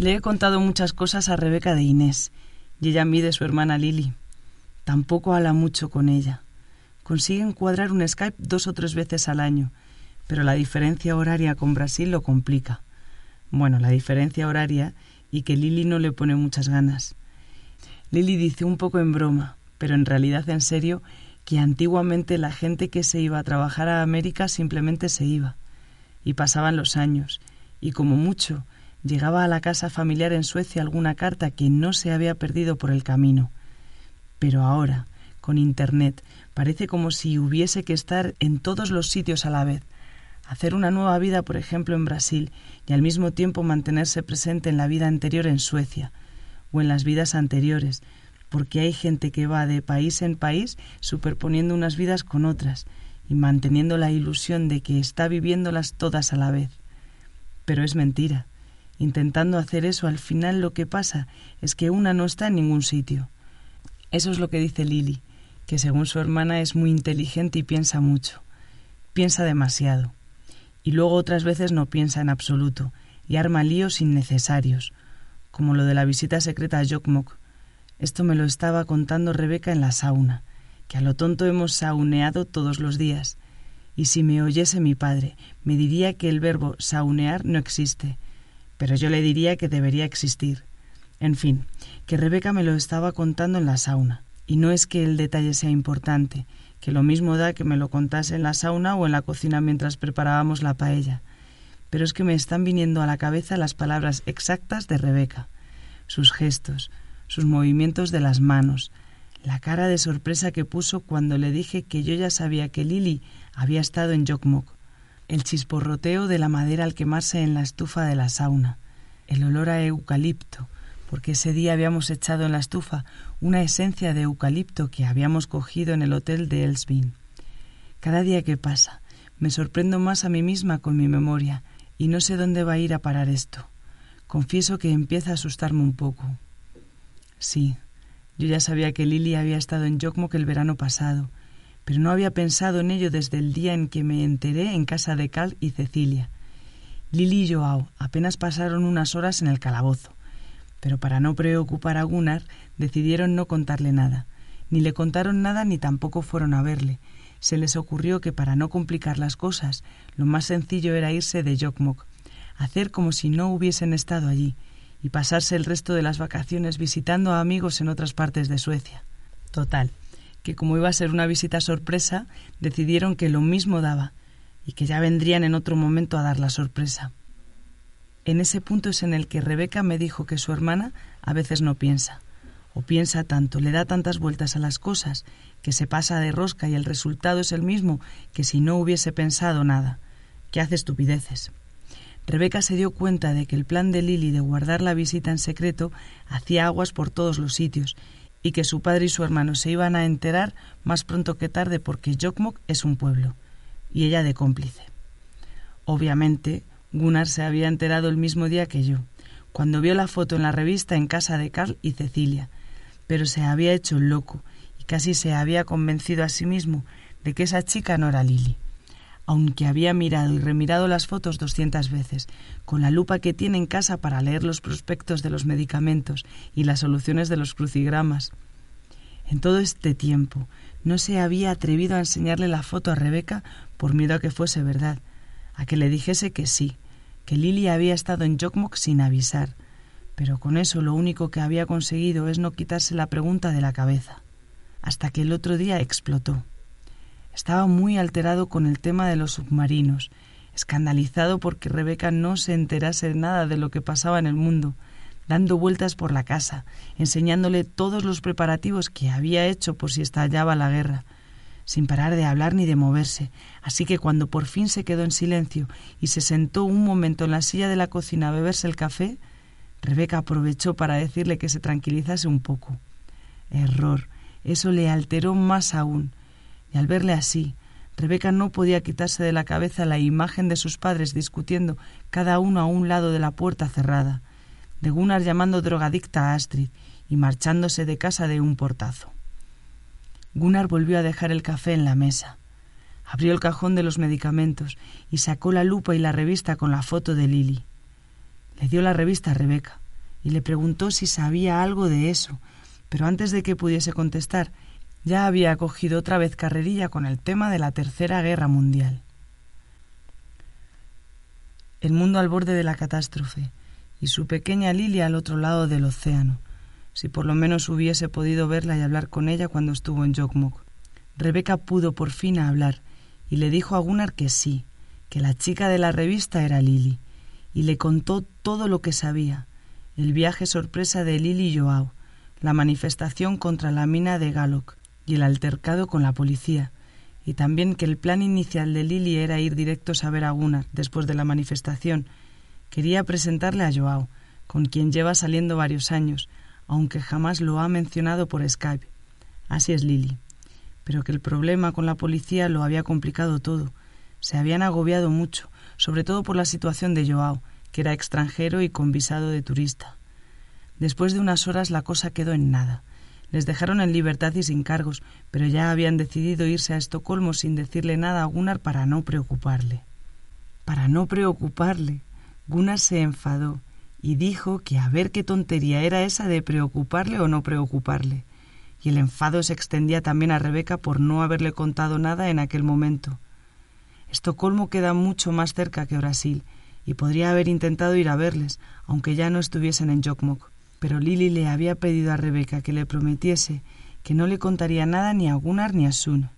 Le he contado muchas cosas a Rebeca de Inés, y ella mide su hermana Lili. Tampoco habla mucho con ella. Consiguen cuadrar un Skype dos o tres veces al año, pero la diferencia horaria con Brasil lo complica. Bueno, la diferencia horaria y que Lili no le pone muchas ganas. Lili dice un poco en broma, pero en realidad en serio, que antiguamente la gente que se iba a trabajar a América simplemente se iba. Y pasaban los años, y como mucho, llegaba a la casa familiar en Suecia alguna carta que no se había perdido por el camino. Pero ahora, con Internet, parece como si hubiese que estar en todos los sitios a la vez, hacer una nueva vida, por ejemplo, en Brasil, y al mismo tiempo mantenerse presente en la vida anterior en Suecia, o en las vidas anteriores, porque hay gente que va de país en país superponiendo unas vidas con otras, y manteniendo la ilusión de que está viviéndolas todas a la vez. Pero es mentira. Intentando hacer eso, al final lo que pasa es que una no está en ningún sitio. Eso es lo que dice Lily, que según su hermana es muy inteligente y piensa mucho. Piensa demasiado. Y luego otras veces no piensa en absoluto y arma líos innecesarios, como lo de la visita secreta a Jokmok. Esto me lo estaba contando Rebeca en la sauna, que a lo tonto hemos sauneado todos los días. Y si me oyese mi padre, me diría que el verbo saunear no existe, pero yo le diría que debería existir. En fin, que Rebeca me lo estaba contando en la sauna, y no es que el detalle sea importante, que lo mismo da que me lo contase en la sauna o en la cocina mientras preparábamos la paella, pero es que me están viniendo a la cabeza las palabras exactas de Rebeca, sus gestos, sus movimientos de las manos, la cara de sorpresa que puso cuando le dije que yo ya sabía que Lily había estado en Jokmok, el chisporroteo de la madera al quemarse en la estufa de la sauna, el olor a eucalipto, porque ese día habíamos echado en la estufa una esencia de eucalipto que habíamos cogido en el hotel de Elsbin. Cada día que pasa, me sorprendo más a mí misma con mi memoria y no sé dónde va a ir a parar esto. Confieso que empieza a asustarme un poco. Sí, yo ya sabía que Lily había estado en Jokmok el verano pasado, pero no había pensado en ello desde el día en que me enteré en casa de Cal y Cecilia. Lili y Joao apenas pasaron unas horas en el calabozo, pero para no preocupar a Gunnar decidieron no contarle nada. Ni le contaron nada ni tampoco fueron a verle. Se les ocurrió que para no complicar las cosas, lo más sencillo era irse de Jokmok, hacer como si no hubiesen estado allí, y pasarse el resto de las vacaciones visitando a amigos en otras partes de Suecia. Total, que como iba a ser una visita sorpresa, decidieron que lo mismo daba y que ya vendrían en otro momento a dar la sorpresa. En ese punto es en el que Rebeca me dijo que su hermana a veces no piensa, o piensa tanto, le da tantas vueltas a las cosas, que se pasa de rosca y el resultado es el mismo que si no hubiese pensado nada, que hace estupideces. Rebeca se dio cuenta de que el plan de Lily de guardar la visita en secreto hacía aguas por todos los sitios y que su padre y su hermano se iban a enterar más pronto que tarde porque Jokmok es un pueblo, y ella de cómplice. Obviamente, Gunnar se había enterado el mismo día que yo, cuando vio la foto en la revista en casa de Carl y Cecilia, pero se había hecho loco y casi se había convencido a sí mismo de que esa chica no era Lily aunque había mirado y remirado las fotos doscientas veces, con la lupa que tiene en casa para leer los prospectos de los medicamentos y las soluciones de los crucigramas. En todo este tiempo no se había atrevido a enseñarle la foto a Rebeca por miedo a que fuese verdad, a que le dijese que sí, que Lily había estado en Jokmok sin avisar, pero con eso lo único que había conseguido es no quitarse la pregunta de la cabeza, hasta que el otro día explotó. Estaba muy alterado con el tema de los submarinos, escandalizado porque Rebeca no se enterase nada de lo que pasaba en el mundo, dando vueltas por la casa, enseñándole todos los preparativos que había hecho por si estallaba la guerra, sin parar de hablar ni de moverse, así que cuando por fin se quedó en silencio y se sentó un momento en la silla de la cocina a beberse el café, Rebeca aprovechó para decirle que se tranquilizase un poco. Error. Eso le alteró más aún. Y al verle así, Rebeca no podía quitarse de la cabeza la imagen de sus padres discutiendo cada uno a un lado de la puerta cerrada, de Gunnar llamando drogadicta a Astrid y marchándose de casa de un portazo. Gunnar volvió a dejar el café en la mesa. Abrió el cajón de los medicamentos y sacó la lupa y la revista con la foto de Lily. Le dio la revista a Rebeca y le preguntó si sabía algo de eso, pero antes de que pudiese contestar, ya había cogido otra vez carrerilla con el tema de la Tercera Guerra Mundial. El mundo al borde de la catástrofe y su pequeña Lily al otro lado del océano, si por lo menos hubiese podido verla y hablar con ella cuando estuvo en Jokmok. Rebeca pudo por fin hablar y le dijo a Gunnar que sí, que la chica de la revista era Lily, y le contó todo lo que sabía, el viaje sorpresa de Lily y Joao, la manifestación contra la mina de Galloc y el altercado con la policía, y también que el plan inicial de Lily era ir directos a ver a Gunnar después de la manifestación. Quería presentarle a Joao, con quien lleva saliendo varios años, aunque jamás lo ha mencionado por Skype. Así es Lily. Pero que el problema con la policía lo había complicado todo. Se habían agobiado mucho, sobre todo por la situación de Joao, que era extranjero y con visado de turista. Después de unas horas la cosa quedó en nada. Les dejaron en libertad y sin cargos, pero ya habían decidido irse a Estocolmo sin decirle nada a Gunnar para no preocuparle. Para no preocuparle. Gunnar se enfadó y dijo que a ver qué tontería era esa de preocuparle o no preocuparle. Y el enfado se extendía también a Rebeca por no haberle contado nada en aquel momento. Estocolmo queda mucho más cerca que Brasil, y podría haber intentado ir a verles, aunque ya no estuviesen en. Pero Lily le había pedido a Rebeca que le prometiese que no le contaría nada ni a Gunnar ni a Sun.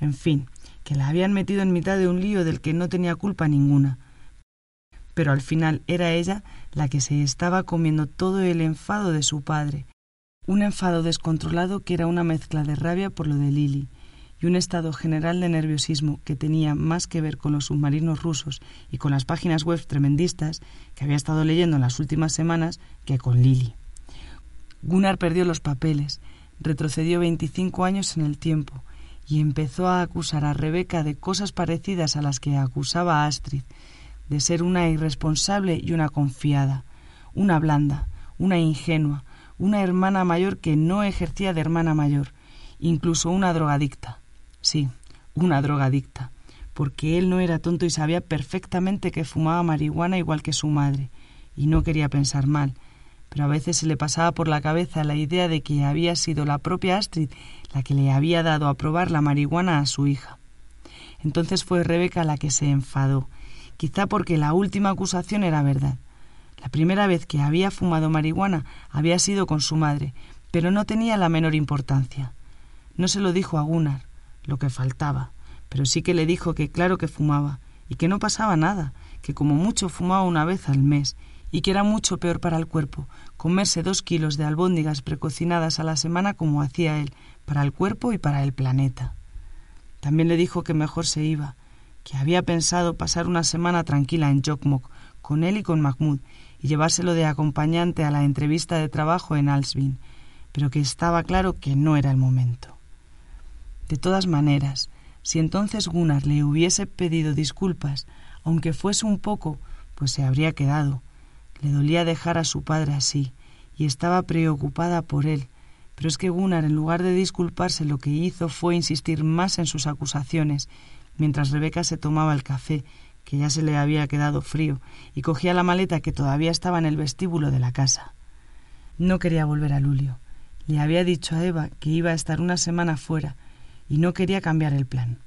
En fin, que la habían metido en mitad de un lío del que no tenía culpa ninguna, pero al final era ella la que se estaba comiendo todo el enfado de su padre, un enfado descontrolado que era una mezcla de rabia por lo de Lily y un estado general de nerviosismo que tenía más que ver con los submarinos rusos y con las páginas web tremendistas que había estado leyendo en las últimas semanas que con Lily. Gunnar perdió los papeles, retrocedió veinticinco años en el tiempo y empezó a acusar a Rebeca de cosas parecidas a las que acusaba a Astrid, de ser una irresponsable y una confiada, una blanda, una ingenua, una hermana mayor que no ejercía de hermana mayor, incluso una drogadicta. Sí, una drogadicta, porque él no era tonto y sabía perfectamente que fumaba marihuana igual que su madre, y no quería pensar mal, pero a veces se le pasaba por la cabeza la idea de que había sido la propia Astrid la que le había dado a probar la marihuana a su hija. Entonces fue Rebeca la que se enfadó quizá porque la última acusación era verdad. La primera vez que había fumado marihuana había sido con su madre, pero no tenía la menor importancia. No se lo dijo a Gunnar, lo que faltaba, pero sí que le dijo que claro que fumaba, y que no pasaba nada, que como mucho fumaba una vez al mes, y que era mucho peor para el cuerpo comerse dos kilos de albóndigas precocinadas a la semana como hacía él, para el cuerpo y para el planeta. También le dijo que mejor se iba, que había pensado pasar una semana tranquila en Jokmok con él y con Mahmoud y llevárselo de acompañante a la entrevista de trabajo en Alsvin, pero que estaba claro que no era el momento. De todas maneras, si entonces Gunnar le hubiese pedido disculpas, aunque fuese un poco, pues se habría quedado. Le dolía dejar a su padre así, y estaba preocupada por él, pero es que Gunnar, en lugar de disculparse, lo que hizo fue insistir más en sus acusaciones mientras Rebeca se tomaba el café, que ya se le había quedado frío, y cogía la maleta que todavía estaba en el vestíbulo de la casa. No quería volver a Lulio. Le había dicho a Eva que iba a estar una semana fuera y no quería cambiar el plan.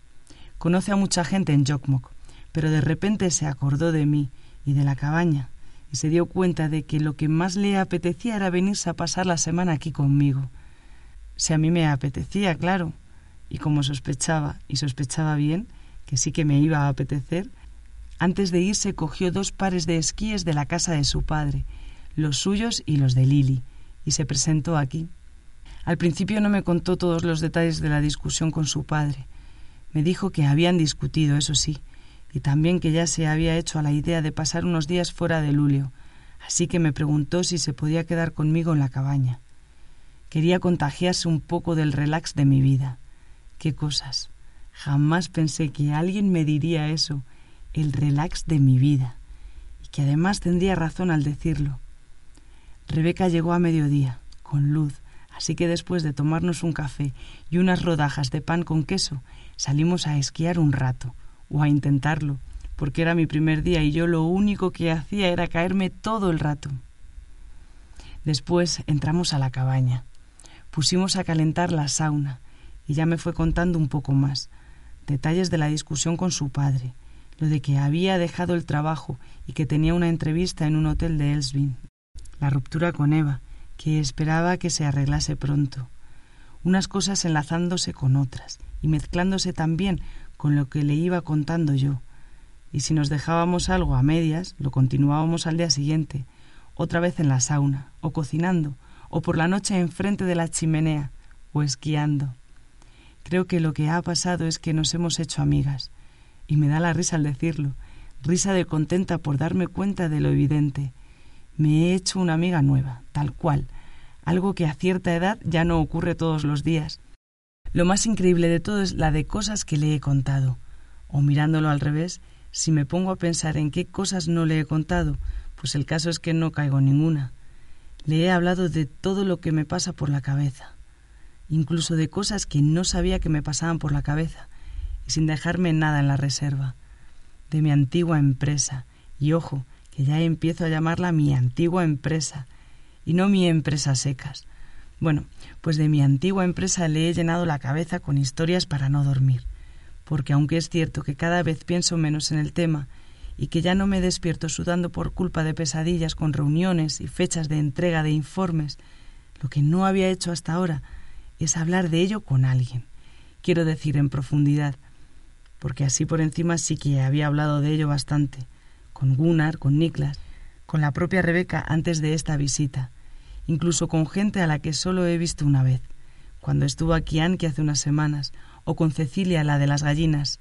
Conoce a mucha gente en Jokmok, pero de repente se acordó de mí y de la cabaña se dio cuenta de que lo que más le apetecía era venirse a pasar la semana aquí conmigo. Si a mí me apetecía, claro, y como sospechaba, y sospechaba bien, que sí que me iba a apetecer, antes de irse cogió dos pares de esquíes de la casa de su padre, los suyos y los de Lily, y se presentó aquí. Al principio no me contó todos los detalles de la discusión con su padre. Me dijo que habían discutido, eso sí, y también que ya se había hecho a la idea de pasar unos días fuera de Lulio, así que me preguntó si se podía quedar conmigo en la cabaña. Quería contagiarse un poco del relax de mi vida. Qué cosas. Jamás pensé que alguien me diría eso, el relax de mi vida, y que además tendría razón al decirlo. Rebeca llegó a mediodía, con luz, así que después de tomarnos un café y unas rodajas de pan con queso, salimos a esquiar un rato, o a intentarlo, porque era mi primer día y yo lo único que hacía era caerme todo el rato. Después entramos a la cabaña. Pusimos a calentar la sauna y ya me fue contando un poco más, detalles de la discusión con su padre, lo de que había dejado el trabajo y que tenía una entrevista en un hotel de Elsvin, la ruptura con Eva, que esperaba que se arreglase pronto, unas cosas enlazándose con otras y mezclándose también con lo que le iba contando yo, y si nos dejábamos algo a medias, lo continuábamos al día siguiente, otra vez en la sauna, o cocinando, o por la noche enfrente de la chimenea, o esquiando. Creo que lo que ha pasado es que nos hemos hecho amigas, y me da la risa al decirlo, risa de contenta por darme cuenta de lo evidente. Me he hecho una amiga nueva, tal cual, algo que a cierta edad ya no ocurre todos los días. Lo más increíble de todo es la de cosas que le he contado, o mirándolo al revés, si me pongo a pensar en qué cosas no le he contado, pues el caso es que no caigo ninguna. Le he hablado de todo lo que me pasa por la cabeza incluso de cosas que no sabía que me pasaban por la cabeza, y sin dejarme nada en la reserva, de mi antigua empresa, y ojo, que ya empiezo a llamarla mi antigua empresa, y no mi empresa secas. Bueno, pues de mi antigua empresa le he llenado la cabeza con historias para no dormir, porque aunque es cierto que cada vez pienso menos en el tema, y que ya no me despierto sudando por culpa de pesadillas con reuniones y fechas de entrega de informes, lo que no había hecho hasta ahora es hablar de ello con alguien. Quiero decir, en profundidad, porque así por encima sí que había hablado de ello bastante, con Gunnar, con Niklas, con la propia Rebeca antes de esta visita, incluso con gente a la que solo he visto una vez, cuando estuvo aquí Anki hace unas semanas, o con Cecilia, la de las gallinas.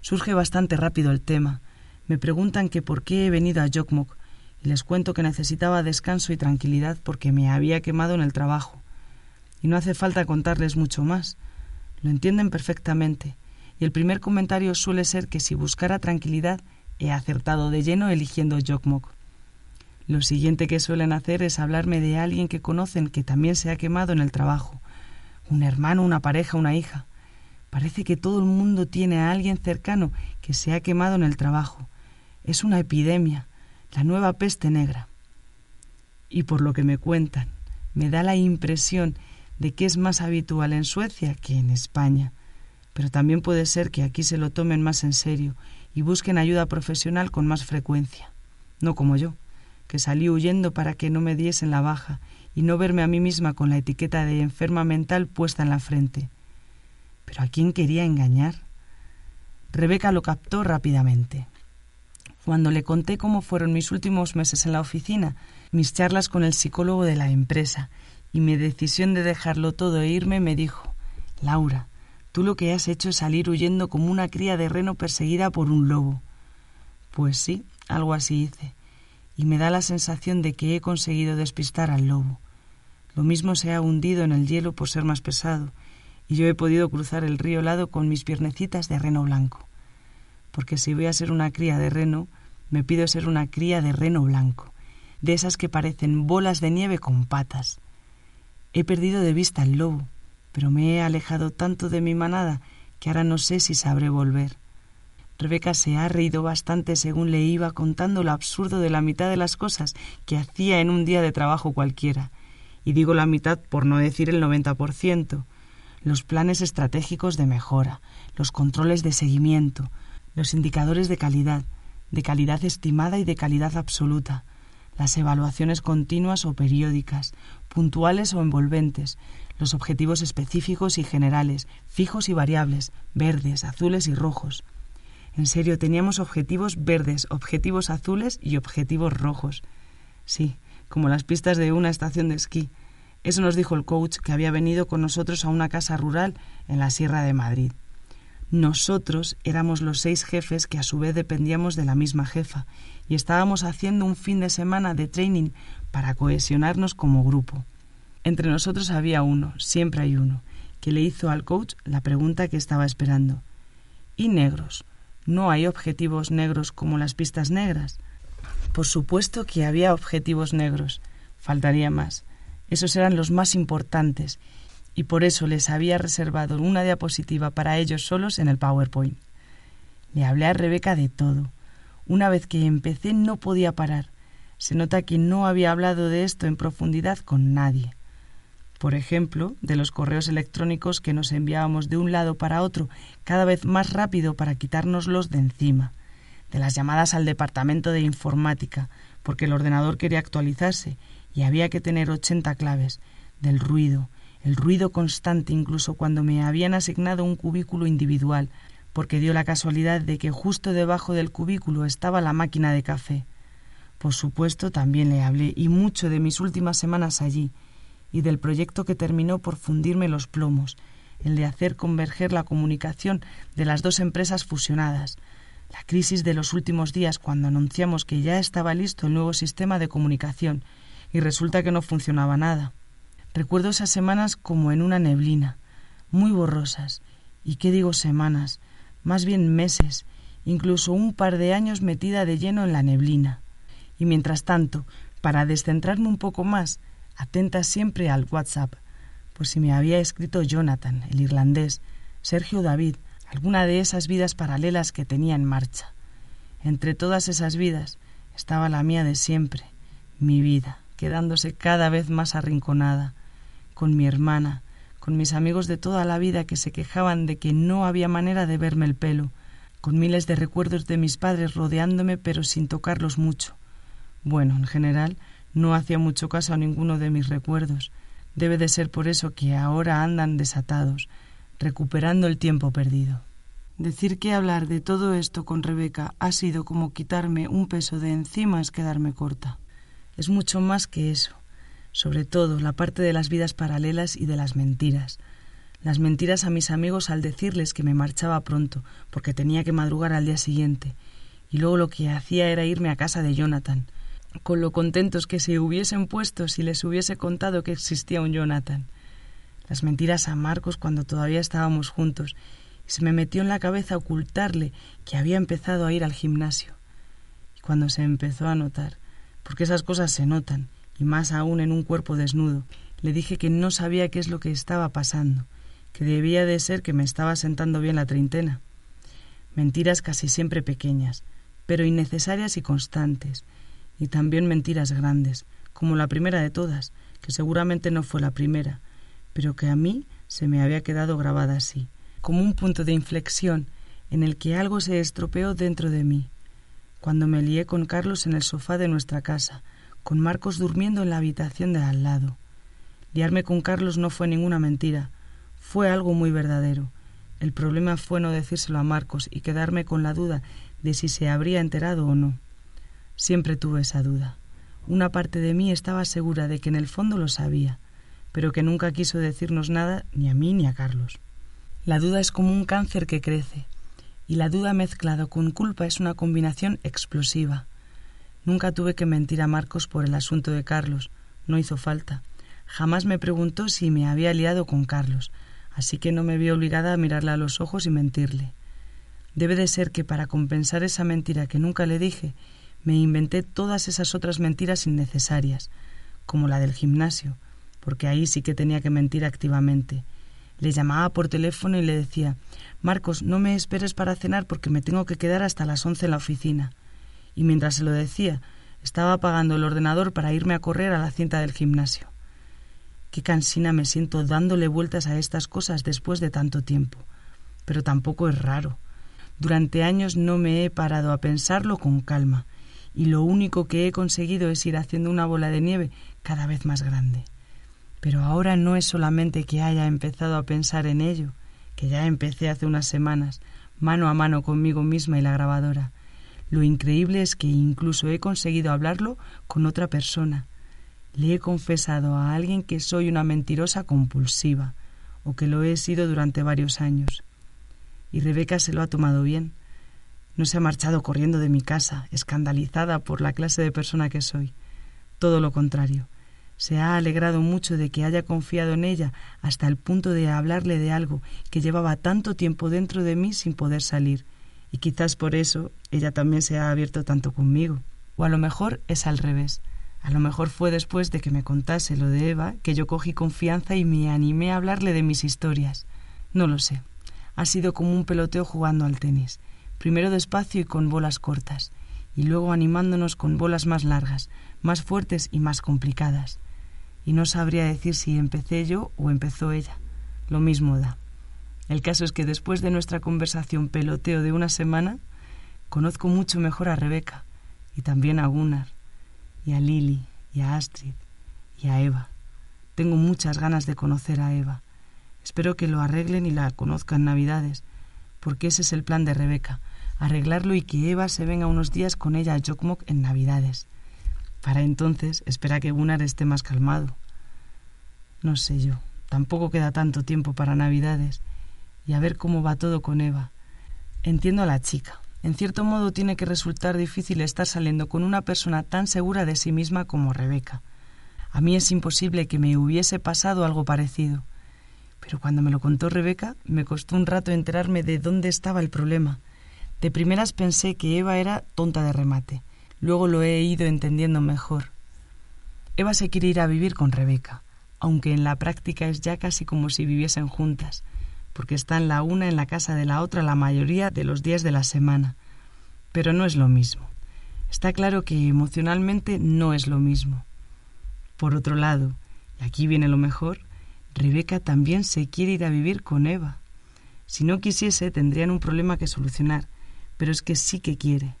Surge bastante rápido el tema. Me preguntan que por qué he venido a Jokmok, y les cuento que necesitaba descanso y tranquilidad porque me había quemado en el trabajo y no hace falta contarles mucho más. Lo entienden perfectamente, y el primer comentario suele ser que si buscara tranquilidad he acertado de lleno eligiendo Jokmok. Lo siguiente que suelen hacer es hablarme de alguien que conocen que también se ha quemado en el trabajo, un hermano, una pareja, una hija. Parece que todo el mundo tiene a alguien cercano que se ha quemado en el trabajo. Es una epidemia, la nueva peste negra. Y por lo que me cuentan, me da la impresión de que es más habitual en Suecia que en España, pero también puede ser que aquí se lo tomen más en serio y busquen ayuda profesional con más frecuencia, no como yo, que salí huyendo para que no me diesen la baja y no verme a mí misma con la etiqueta de enferma mental puesta en la frente. Pero ¿a quién quería engañar? Rebeca lo captó rápidamente. Cuando le conté cómo fueron mis últimos meses en la oficina, mis charlas con el psicólogo de la empresa y mi decisión de dejarlo todo e irme me dijo Laura, tú lo que has hecho es salir huyendo como una cría de reno perseguida por un lobo. Pues sí, algo así hice, y me da la sensación de que he conseguido despistar al lobo. Lo mismo se ha hundido en el hielo por ser más pesado, y yo he podido cruzar el río helado con mis piernecitas de reno blanco. Porque si voy a ser una cría de reno, me pido ser una cría de reno blanco, de esas que parecen bolas de nieve con patas, He perdido de vista al lobo, pero me he alejado tanto de mi manada que ahora no sé si sabré volver. Rebeca se ha reído bastante según le iba contando lo absurdo de la mitad de las cosas que hacía en un día de trabajo cualquiera. Y digo la mitad por no decir el noventa por ciento. Los planes estratégicos de mejora, los controles de seguimiento, los indicadores de calidad, de calidad estimada y de calidad absoluta, las evaluaciones continuas o periódicas, puntuales o envolventes, los objetivos específicos y generales, fijos y variables, verdes, azules y rojos. En serio, teníamos objetivos verdes, objetivos azules y objetivos rojos. Sí, como las pistas de una estación de esquí. Eso nos dijo el coach que había venido con nosotros a una casa rural en la Sierra de Madrid. Nosotros éramos los seis jefes que a su vez dependíamos de la misma jefa y estábamos haciendo un fin de semana de training para cohesionarnos como grupo. Entre nosotros había uno, siempre hay uno, que le hizo al coach la pregunta que estaba esperando. ¿Y negros? ¿No hay objetivos negros como las pistas negras? Por supuesto que había objetivos negros. Faltaría más. Esos eran los más importantes y por eso les había reservado una diapositiva para ellos solos en el PowerPoint. Le hablé a Rebeca de todo. Una vez que empecé no podía parar. Se nota que no había hablado de esto en profundidad con nadie. Por ejemplo, de los correos electrónicos que nos enviábamos de un lado para otro cada vez más rápido para quitárnoslos de encima, de las llamadas al departamento de informática, porque el ordenador quería actualizarse y había que tener ochenta claves, del ruido, el ruido constante incluso cuando me habían asignado un cubículo individual, porque dio la casualidad de que justo debajo del cubículo estaba la máquina de café. Por supuesto, también le hablé, y mucho de mis últimas semanas allí, y del proyecto que terminó por fundirme los plomos, el de hacer converger la comunicación de las dos empresas fusionadas, la crisis de los últimos días cuando anunciamos que ya estaba listo el nuevo sistema de comunicación y resulta que no funcionaba nada. Recuerdo esas semanas como en una neblina, muy borrosas, y qué digo semanas, más bien meses, incluso un par de años metida de lleno en la neblina. Y mientras tanto, para descentrarme un poco más, atenta siempre al WhatsApp, por si me había escrito Jonathan, el irlandés, Sergio David, alguna de esas vidas paralelas que tenía en marcha. Entre todas esas vidas estaba la mía de siempre, mi vida, quedándose cada vez más arrinconada, con mi hermana, con mis amigos de toda la vida que se quejaban de que no había manera de verme el pelo, con miles de recuerdos de mis padres rodeándome pero sin tocarlos mucho. Bueno, en general, no hacía mucho caso a ninguno de mis recuerdos. Debe de ser por eso que ahora andan desatados, recuperando el tiempo perdido. Decir que hablar de todo esto con Rebeca ha sido como quitarme un peso de encima es quedarme corta. Es mucho más que eso sobre todo la parte de las vidas paralelas y de las mentiras. Las mentiras a mis amigos al decirles que me marchaba pronto, porque tenía que madrugar al día siguiente, y luego lo que hacía era irme a casa de Jonathan, con lo contentos que se hubiesen puesto si les hubiese contado que existía un Jonathan. Las mentiras a Marcos cuando todavía estábamos juntos, y se me metió en la cabeza ocultarle que había empezado a ir al gimnasio. Y cuando se empezó a notar, porque esas cosas se notan, y más aún en un cuerpo desnudo. Le dije que no sabía qué es lo que estaba pasando, que debía de ser que me estaba sentando bien la treintena. Mentiras casi siempre pequeñas, pero innecesarias y constantes, y también mentiras grandes, como la primera de todas, que seguramente no fue la primera, pero que a mí se me había quedado grabada así, como un punto de inflexión en el que algo se estropeó dentro de mí, cuando me lié con Carlos en el sofá de nuestra casa, con Marcos durmiendo en la habitación de al lado. Liarme con Carlos no fue ninguna mentira, fue algo muy verdadero. El problema fue no decírselo a Marcos y quedarme con la duda de si se habría enterado o no. Siempre tuve esa duda. Una parte de mí estaba segura de que en el fondo lo sabía, pero que nunca quiso decirnos nada ni a mí ni a Carlos. La duda es como un cáncer que crece, y la duda mezclado con culpa es una combinación explosiva. Nunca tuve que mentir a Marcos por el asunto de Carlos. No hizo falta. Jamás me preguntó si me había liado con Carlos, así que no me vi obligada a mirarle a los ojos y mentirle. Debe de ser que para compensar esa mentira que nunca le dije, me inventé todas esas otras mentiras innecesarias, como la del gimnasio, porque ahí sí que tenía que mentir activamente. Le llamaba por teléfono y le decía Marcos, no me esperes para cenar porque me tengo que quedar hasta las once en la oficina y mientras se lo decía, estaba apagando el ordenador para irme a correr a la cinta del gimnasio. Qué cansina me siento dándole vueltas a estas cosas después de tanto tiempo. Pero tampoco es raro. Durante años no me he parado a pensarlo con calma, y lo único que he conseguido es ir haciendo una bola de nieve cada vez más grande. Pero ahora no es solamente que haya empezado a pensar en ello, que ya empecé hace unas semanas, mano a mano conmigo misma y la grabadora, lo increíble es que incluso he conseguido hablarlo con otra persona. Le he confesado a alguien que soy una mentirosa compulsiva, o que lo he sido durante varios años. y Rebeca se lo ha tomado bien. No se ha marchado corriendo de mi casa, escandalizada por la clase de persona que soy. Todo lo contrario. Se ha alegrado mucho de que haya confiado en ella hasta el punto de hablarle de algo que llevaba tanto tiempo dentro de mí sin poder salir, y quizás por eso ella también se ha abierto tanto conmigo. O a lo mejor es al revés. A lo mejor fue después de que me contase lo de Eva que yo cogí confianza y me animé a hablarle de mis historias. No lo sé. Ha sido como un peloteo jugando al tenis primero despacio y con bolas cortas, y luego animándonos con bolas más largas, más fuertes y más complicadas. Y no sabría decir si empecé yo o empezó ella. Lo mismo da. El caso es que después de nuestra conversación peloteo de una semana, conozco mucho mejor a Rebeca, y también a Gunnar, y a Lily, y a Astrid, y a Eva. Tengo muchas ganas de conocer a Eva. Espero que lo arreglen y la conozcan Navidades, porque ese es el plan de Rebeca, arreglarlo y que Eva se venga unos días con ella a Jokmok en Navidades. Para entonces espera que Gunnar esté más calmado. No sé yo, tampoco queda tanto tiempo para Navidades y a ver cómo va todo con Eva. Entiendo a la chica. En cierto modo tiene que resultar difícil estar saliendo con una persona tan segura de sí misma como Rebeca. A mí es imposible que me hubiese pasado algo parecido. Pero cuando me lo contó Rebeca, me costó un rato enterarme de dónde estaba el problema. De primeras pensé que Eva era tonta de remate. Luego lo he ido entendiendo mejor. Eva se quiere ir a vivir con Rebeca, aunque en la práctica es ya casi como si viviesen juntas, porque están la una en la casa de la otra la mayoría de los días de la semana. Pero no es lo mismo. Está claro que emocionalmente no es lo mismo. Por otro lado, y aquí viene lo mejor, Rebeca también se quiere ir a vivir con Eva. Si no quisiese, tendrían un problema que solucionar, pero es que sí que quiere.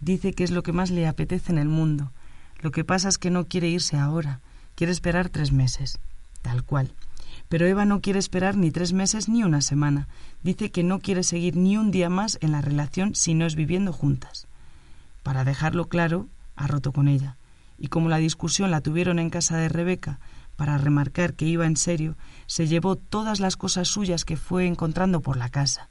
Dice que es lo que más le apetece en el mundo. Lo que pasa es que no quiere irse ahora, quiere esperar tres meses. Tal cual. Pero Eva no quiere esperar ni tres meses ni una semana. Dice que no quiere seguir ni un día más en la relación si no es viviendo juntas. Para dejarlo claro, ha roto con ella. Y como la discusión la tuvieron en casa de Rebeca, para remarcar que iba en serio, se llevó todas las cosas suyas que fue encontrando por la casa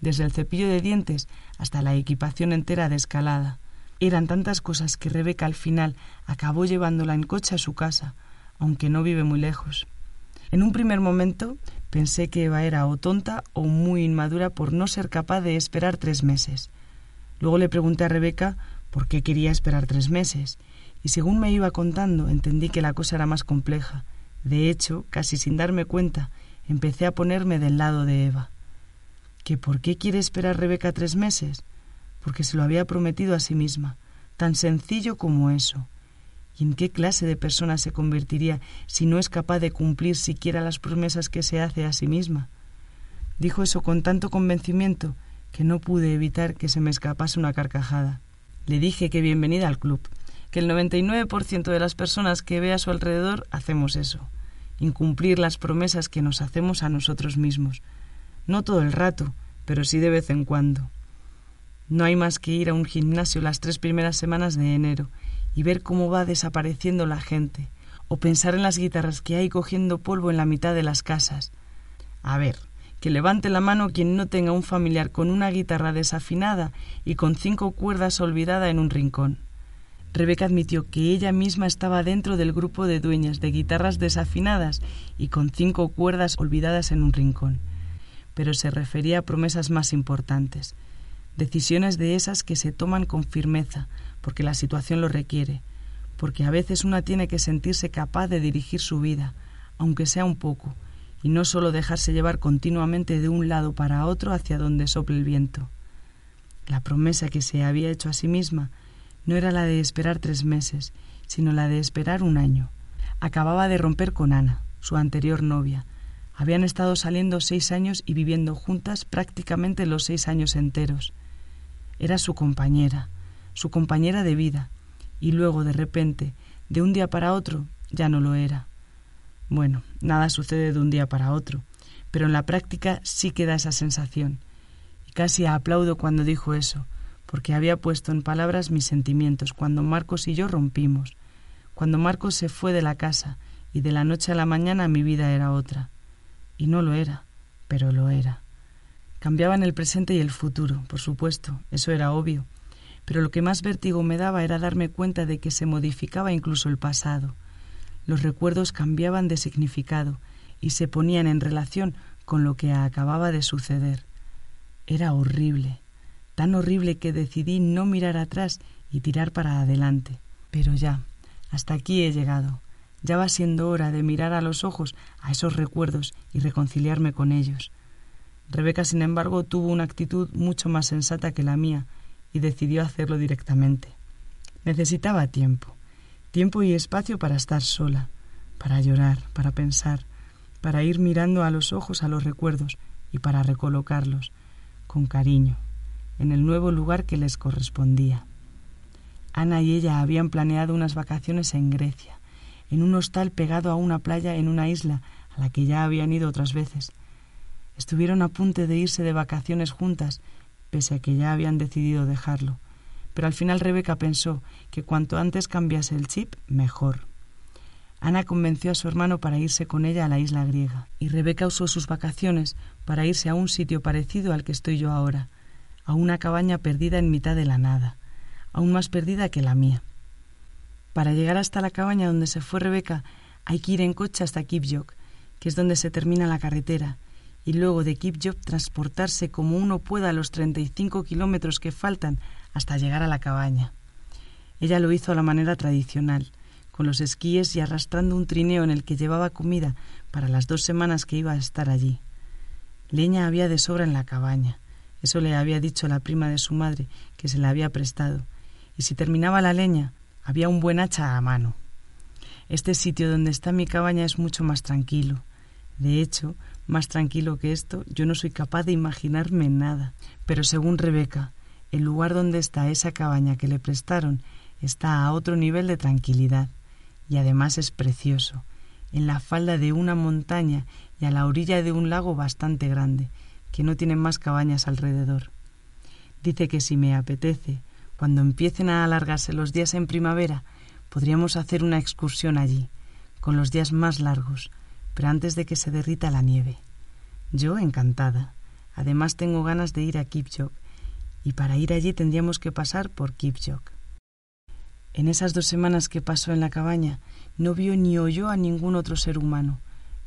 desde el cepillo de dientes hasta la equipación entera de escalada. Eran tantas cosas que Rebeca al final acabó llevándola en coche a su casa, aunque no vive muy lejos. En un primer momento pensé que Eva era o tonta o muy inmadura por no ser capaz de esperar tres meses. Luego le pregunté a Rebeca por qué quería esperar tres meses, y según me iba contando entendí que la cosa era más compleja. De hecho, casi sin darme cuenta, empecé a ponerme del lado de Eva que por qué quiere esperar Rebeca tres meses, porque se lo había prometido a sí misma, tan sencillo como eso. ¿Y en qué clase de persona se convertiría si no es capaz de cumplir siquiera las promesas que se hace a sí misma? Dijo eso con tanto convencimiento que no pude evitar que se me escapase una carcajada. Le dije que bienvenida al club, que el 99% de las personas que ve a su alrededor hacemos eso, incumplir las promesas que nos hacemos a nosotros mismos, no todo el rato, pero sí de vez en cuando. No hay más que ir a un gimnasio las tres primeras semanas de enero y ver cómo va desapareciendo la gente, o pensar en las guitarras que hay cogiendo polvo en la mitad de las casas. A ver, que levante la mano quien no tenga un familiar con una guitarra desafinada y con cinco cuerdas olvidada en un rincón. Rebeca admitió que ella misma estaba dentro del grupo de dueñas de guitarras desafinadas y con cinco cuerdas olvidadas en un rincón pero se refería a promesas más importantes, decisiones de esas que se toman con firmeza, porque la situación lo requiere, porque a veces una tiene que sentirse capaz de dirigir su vida, aunque sea un poco, y no solo dejarse llevar continuamente de un lado para otro hacia donde sople el viento. La promesa que se había hecho a sí misma no era la de esperar tres meses, sino la de esperar un año. Acababa de romper con Ana, su anterior novia, habían estado saliendo seis años y viviendo juntas prácticamente los seis años enteros. Era su compañera, su compañera de vida, y luego, de repente, de un día para otro, ya no lo era. Bueno, nada sucede de un día para otro, pero en la práctica sí queda esa sensación. Y casi aplaudo cuando dijo eso, porque había puesto en palabras mis sentimientos cuando Marcos y yo rompimos, cuando Marcos se fue de la casa y de la noche a la mañana mi vida era otra y no lo era, pero lo era. Cambiaban el presente y el futuro, por supuesto, eso era obvio, pero lo que más vértigo me daba era darme cuenta de que se modificaba incluso el pasado. Los recuerdos cambiaban de significado y se ponían en relación con lo que acababa de suceder. Era horrible, tan horrible que decidí no mirar atrás y tirar para adelante. Pero ya, hasta aquí he llegado. Ya va siendo hora de mirar a los ojos a esos recuerdos y reconciliarme con ellos. Rebeca, sin embargo, tuvo una actitud mucho más sensata que la mía y decidió hacerlo directamente. Necesitaba tiempo, tiempo y espacio para estar sola, para llorar, para pensar, para ir mirando a los ojos a los recuerdos y para recolocarlos, con cariño, en el nuevo lugar que les correspondía. Ana y ella habían planeado unas vacaciones en Grecia, en un hostal pegado a una playa en una isla a la que ya habían ido otras veces. Estuvieron a punto de irse de vacaciones juntas, pese a que ya habían decidido dejarlo. Pero al final Rebeca pensó que cuanto antes cambiase el chip, mejor. Ana convenció a su hermano para irse con ella a la isla griega, y Rebeca usó sus vacaciones para irse a un sitio parecido al que estoy yo ahora, a una cabaña perdida en mitad de la nada, aún más perdida que la mía. Para llegar hasta la cabaña donde se fue Rebeca hay que ir en coche hasta Kipjok, que es donde se termina la carretera, y luego de Kipjok transportarse como uno pueda los 35 kilómetros que faltan hasta llegar a la cabaña. Ella lo hizo a la manera tradicional, con los esquíes y arrastrando un trineo en el que llevaba comida para las dos semanas que iba a estar allí. Leña había de sobra en la cabaña. Eso le había dicho la prima de su madre, que se la había prestado. Y si terminaba la leña, había un buen hacha a mano. Este sitio donde está mi cabaña es mucho más tranquilo. De hecho, más tranquilo que esto, yo no soy capaz de imaginarme nada. Pero según Rebeca, el lugar donde está esa cabaña que le prestaron está a otro nivel de tranquilidad, y además es precioso, en la falda de una montaña y a la orilla de un lago bastante grande, que no tiene más cabañas alrededor. Dice que si me apetece, cuando empiecen a alargarse los días en primavera, podríamos hacer una excursión allí, con los días más largos, pero antes de que se derrita la nieve. Yo encantada. Además tengo ganas de ir a Kipchok, y para ir allí tendríamos que pasar por Kipchok. En esas dos semanas que pasó en la cabaña, no vio ni oyó a ningún otro ser humano,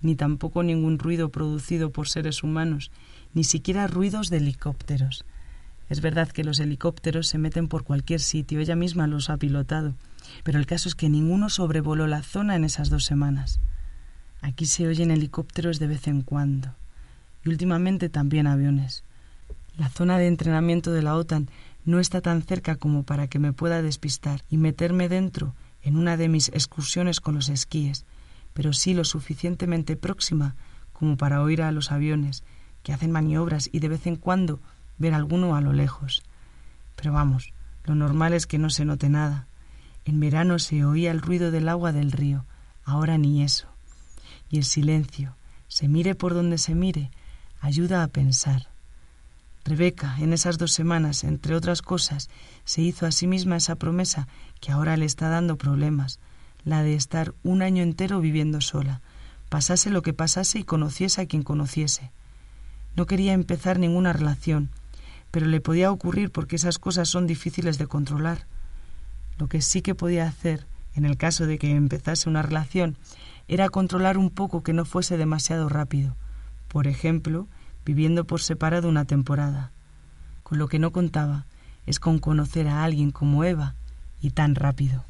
ni tampoco ningún ruido producido por seres humanos, ni siquiera ruidos de helicópteros. Es verdad que los helicópteros se meten por cualquier sitio, ella misma los ha pilotado, pero el caso es que ninguno sobrevoló la zona en esas dos semanas. Aquí se oyen helicópteros de vez en cuando y últimamente también aviones. La zona de entrenamiento de la OTAN no está tan cerca como para que me pueda despistar y meterme dentro en una de mis excursiones con los esquíes, pero sí lo suficientemente próxima como para oír a los aviones que hacen maniobras y de vez en cuando ver alguno a lo lejos. Pero vamos, lo normal es que no se note nada. En verano se oía el ruido del agua del río, ahora ni eso y el silencio, se mire por donde se mire, ayuda a pensar. Rebeca, en esas dos semanas, entre otras cosas, se hizo a sí misma esa promesa que ahora le está dando problemas, la de estar un año entero viviendo sola, pasase lo que pasase y conociese a quien conociese. No quería empezar ninguna relación, pero le podía ocurrir porque esas cosas son difíciles de controlar. Lo que sí que podía hacer, en el caso de que empezase una relación, era controlar un poco que no fuese demasiado rápido, por ejemplo, viviendo por separado una temporada. Con lo que no contaba es con conocer a alguien como Eva y tan rápido.